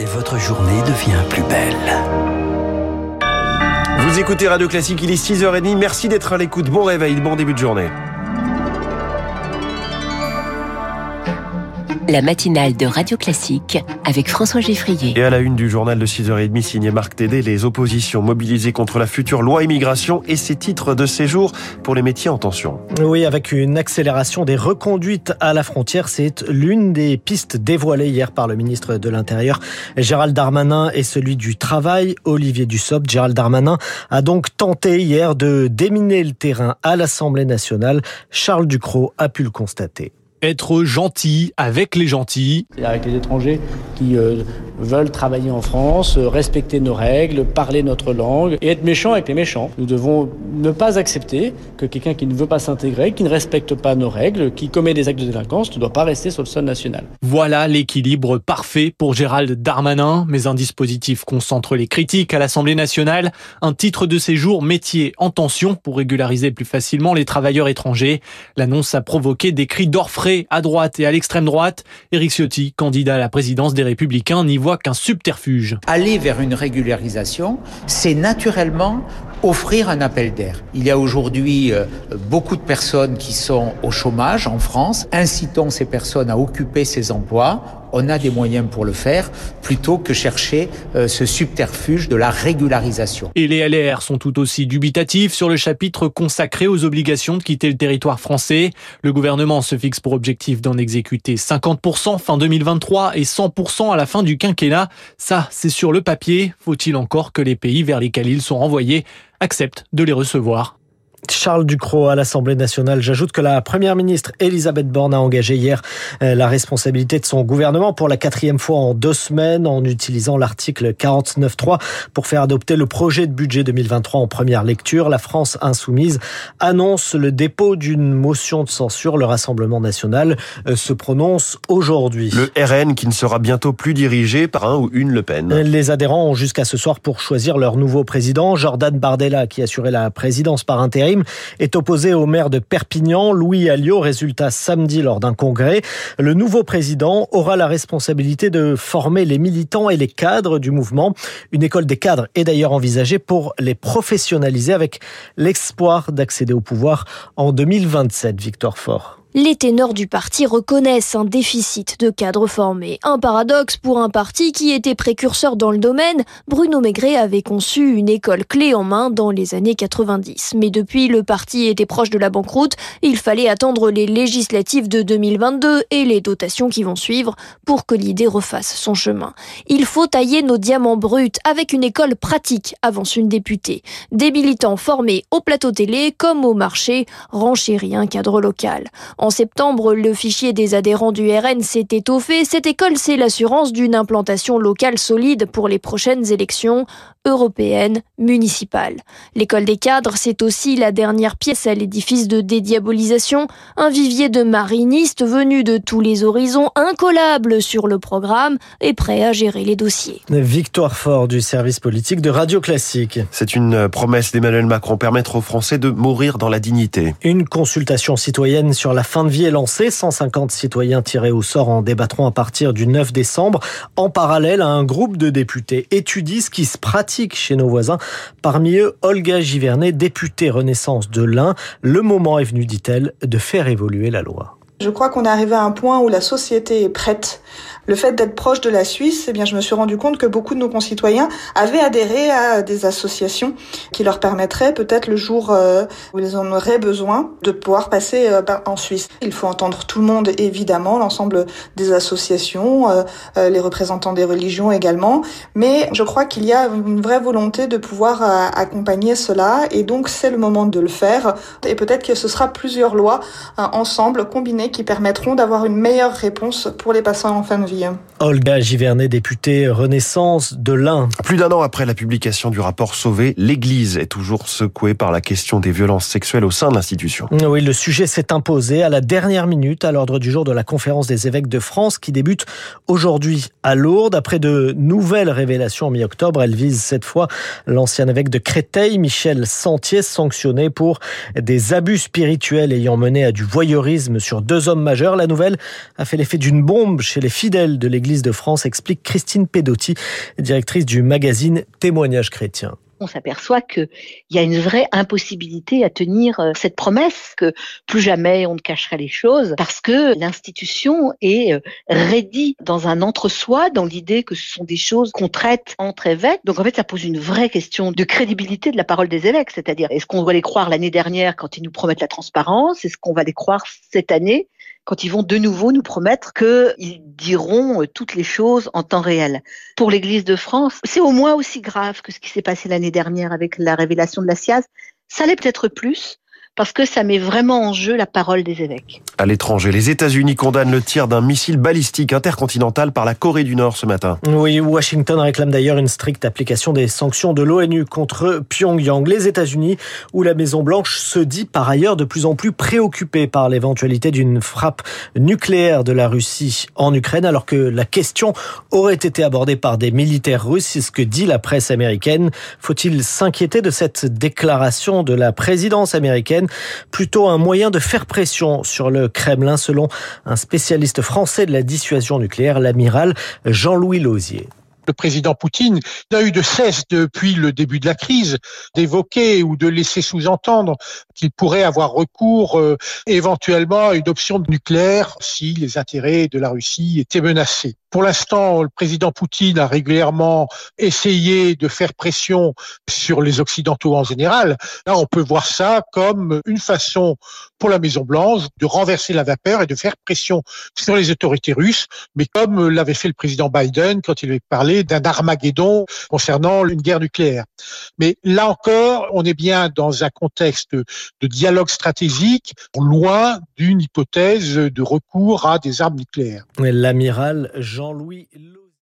et votre journée devient plus belle. Vous écoutez Radio Classique, il est 6h30. Merci d'être à l'écoute. Bon réveil, bon début de journée. La matinale de Radio Classique avec François Geffrier. Et à la une du journal de 6h30 signé Marc Tédé, les oppositions mobilisées contre la future loi immigration et ses titres de séjour pour les métiers en tension. Oui, avec une accélération des reconduites à la frontière, c'est l'une des pistes dévoilées hier par le ministre de l'Intérieur Gérald Darmanin et celui du Travail Olivier Dussopt. Gérald Darmanin a donc tenté hier de déminer le terrain à l'Assemblée nationale. Charles Ducrot a pu le constater être gentil avec les gentils. Avec les étrangers qui euh, veulent travailler en France, euh, respecter nos règles, parler notre langue et être méchants avec les méchants. Nous devons ne pas accepter que quelqu'un qui ne veut pas s'intégrer, qui ne respecte pas nos règles, qui commet des actes de délinquance ne doit pas rester sur le sol national. Voilà l'équilibre parfait pour Gérald Darmanin, mais un dispositif concentre les critiques à l'Assemblée nationale, un titre de séjour métier en tension pour régulariser plus facilement les travailleurs étrangers. L'annonce a provoqué des cris d'orfraie à droite et à l'extrême droite. Éric Ciotti, candidat à la présidence des Républicains, n'y voit qu'un subterfuge. Aller vers une régularisation, c'est naturellement offrir un appel d'air. Il y a aujourd'hui euh, beaucoup de personnes qui sont au chômage en France. Incitons ces personnes à occuper ces emplois on a des moyens pour le faire, plutôt que chercher euh, ce subterfuge de la régularisation. Et les LR sont tout aussi dubitatifs sur le chapitre consacré aux obligations de quitter le territoire français. Le gouvernement se fixe pour objectif d'en exécuter 50% fin 2023 et 100% à la fin du quinquennat. Ça, c'est sur le papier. Faut-il encore que les pays vers lesquels ils sont renvoyés acceptent de les recevoir Charles Ducrot à l'Assemblée nationale. J'ajoute que la première ministre Elisabeth Borne a engagé hier euh, la responsabilité de son gouvernement pour la quatrième fois en deux semaines en utilisant l'article 49.3 pour faire adopter le projet de budget 2023 en première lecture. La France insoumise annonce le dépôt d'une motion de censure. Le Rassemblement national euh, se prononce aujourd'hui. Le RN qui ne sera bientôt plus dirigé par un ou une Le Pen. Les adhérents ont jusqu'à ce soir pour choisir leur nouveau président. Jordan Bardella qui assurait la présidence par intérim est opposé au maire de Perpignan, Louis Alliot. Résultat samedi lors d'un congrès. Le nouveau président aura la responsabilité de former les militants et les cadres du mouvement. Une école des cadres est d'ailleurs envisagée pour les professionnaliser avec l'espoir d'accéder au pouvoir en 2027. Victor Fort. Les ténors du parti reconnaissent un déficit de cadres formés. Un paradoxe pour un parti qui était précurseur dans le domaine. Bruno Maigret avait conçu une école clé en main dans les années 90. Mais depuis, le parti était proche de la banqueroute. Il fallait attendre les législatives de 2022 et les dotations qui vont suivre pour que l'idée refasse son chemin. Il faut tailler nos diamants bruts avec une école pratique, avance une députée. Des militants formés au plateau télé comme au marché renchérit un cadre local. En septembre, le fichier des adhérents du RN s'est étoffé. Cette école, c'est l'assurance d'une implantation locale solide pour les prochaines élections européenne municipale. L'école des cadres, c'est aussi la dernière pièce à l'édifice de dédiabolisation, un vivier de marinistes venus de tous les horizons, incollables sur le programme et prêts à gérer les dossiers. Victoire fort du service politique de Radio Classique. C'est une promesse d'Emmanuel Macron, permettre aux Français de mourir dans la dignité. Une consultation citoyenne sur la fin de vie est lancée. 150 citoyens tirés au sort en débattront à partir du 9 décembre. En parallèle, un groupe de députés étudie ce qui se pratique chez nos voisins. Parmi eux, Olga Givernet, députée Renaissance de l'Ain. Le moment est venu, dit-elle, de faire évoluer la loi. Je crois qu'on est arrivé à un point où la société est prête. Le fait d'être proche de la Suisse, eh bien, je me suis rendu compte que beaucoup de nos concitoyens avaient adhéré à des associations qui leur permettraient peut-être le jour euh, où ils en auraient besoin de pouvoir passer euh, en Suisse. Il faut entendre tout le monde, évidemment, l'ensemble des associations, euh, les représentants des religions également, mais je crois qu'il y a une vraie volonté de pouvoir accompagner cela. Et donc c'est le moment de le faire. Et peut-être que ce sera plusieurs lois ensemble combinées qui permettront d'avoir une meilleure réponse pour les patients en fin de vie. Olga Givernet, députée Renaissance de l'Ain. Plus d'un an après la publication du rapport Sauvé, l'Église est toujours secouée par la question des violences sexuelles au sein de l'institution. Oui, le sujet s'est imposé à la dernière minute à l'ordre du jour de la conférence des évêques de France qui débute aujourd'hui à Lourdes. Après de nouvelles révélations en mi-octobre, elle vise cette fois l'ancien évêque de Créteil, Michel Sentier, sanctionné pour des abus spirituels ayant mené à du voyeurisme sur deux hommes majeurs. La nouvelle a fait l'effet d'une bombe chez les fidèles de l'Église de France, explique Christine Pedotti, directrice du magazine Témoignages chrétiens on s'aperçoit qu'il y a une vraie impossibilité à tenir euh, cette promesse que plus jamais on ne cacherait les choses parce que l'institution est euh, raidie dans un entre-soi, dans l'idée que ce sont des choses qu'on traite entre évêques. Donc en fait, ça pose une vraie question de crédibilité de la parole des évêques, c'est-à-dire est-ce qu'on doit les croire l'année dernière quand ils nous promettent la transparence, est-ce qu'on va les croire cette année? Quand ils vont de nouveau nous promettre qu'ils diront euh, toutes les choses en temps réel. Pour l'Église de France, c'est au moins aussi grave que ce qui s'est passé l'année dernière avec la révélation de la SIAZ. Ça l'est peut-être plus, parce que ça met vraiment en jeu la parole des évêques. À l'étranger, les États-Unis condamnent le tir d'un missile balistique intercontinental par la Corée du Nord ce matin. Oui, Washington réclame d'ailleurs une stricte application des sanctions de l'ONU contre Pyongyang. Les États-Unis, où la Maison-Blanche se dit par ailleurs de plus en plus préoccupée par l'éventualité d'une frappe nucléaire de la Russie en Ukraine, alors que la question aurait été abordée par des militaires russes, c'est ce que dit la presse américaine. Faut-il s'inquiéter de cette déclaration de la présidence américaine? Plutôt un moyen de faire pression sur le Kremlin, selon un spécialiste français de la dissuasion nucléaire, l'amiral Jean-Louis Lausier le président Poutine n'a eu de cesse depuis le début de la crise d'évoquer ou de laisser sous-entendre qu'il pourrait avoir recours euh, éventuellement à une option nucléaire si les intérêts de la Russie étaient menacés. Pour l'instant, le président Poutine a régulièrement essayé de faire pression sur les Occidentaux en général. Là, on peut voir ça comme une façon pour la Maison-Blanche de renverser la vapeur et de faire pression sur les autorités russes, mais comme l'avait fait le président Biden quand il avait parlé d'un Armageddon concernant une guerre nucléaire. Mais là encore, on est bien dans un contexte de dialogue stratégique, loin d'une hypothèse de recours à des armes nucléaires. L'amiral Jean Jean-Louis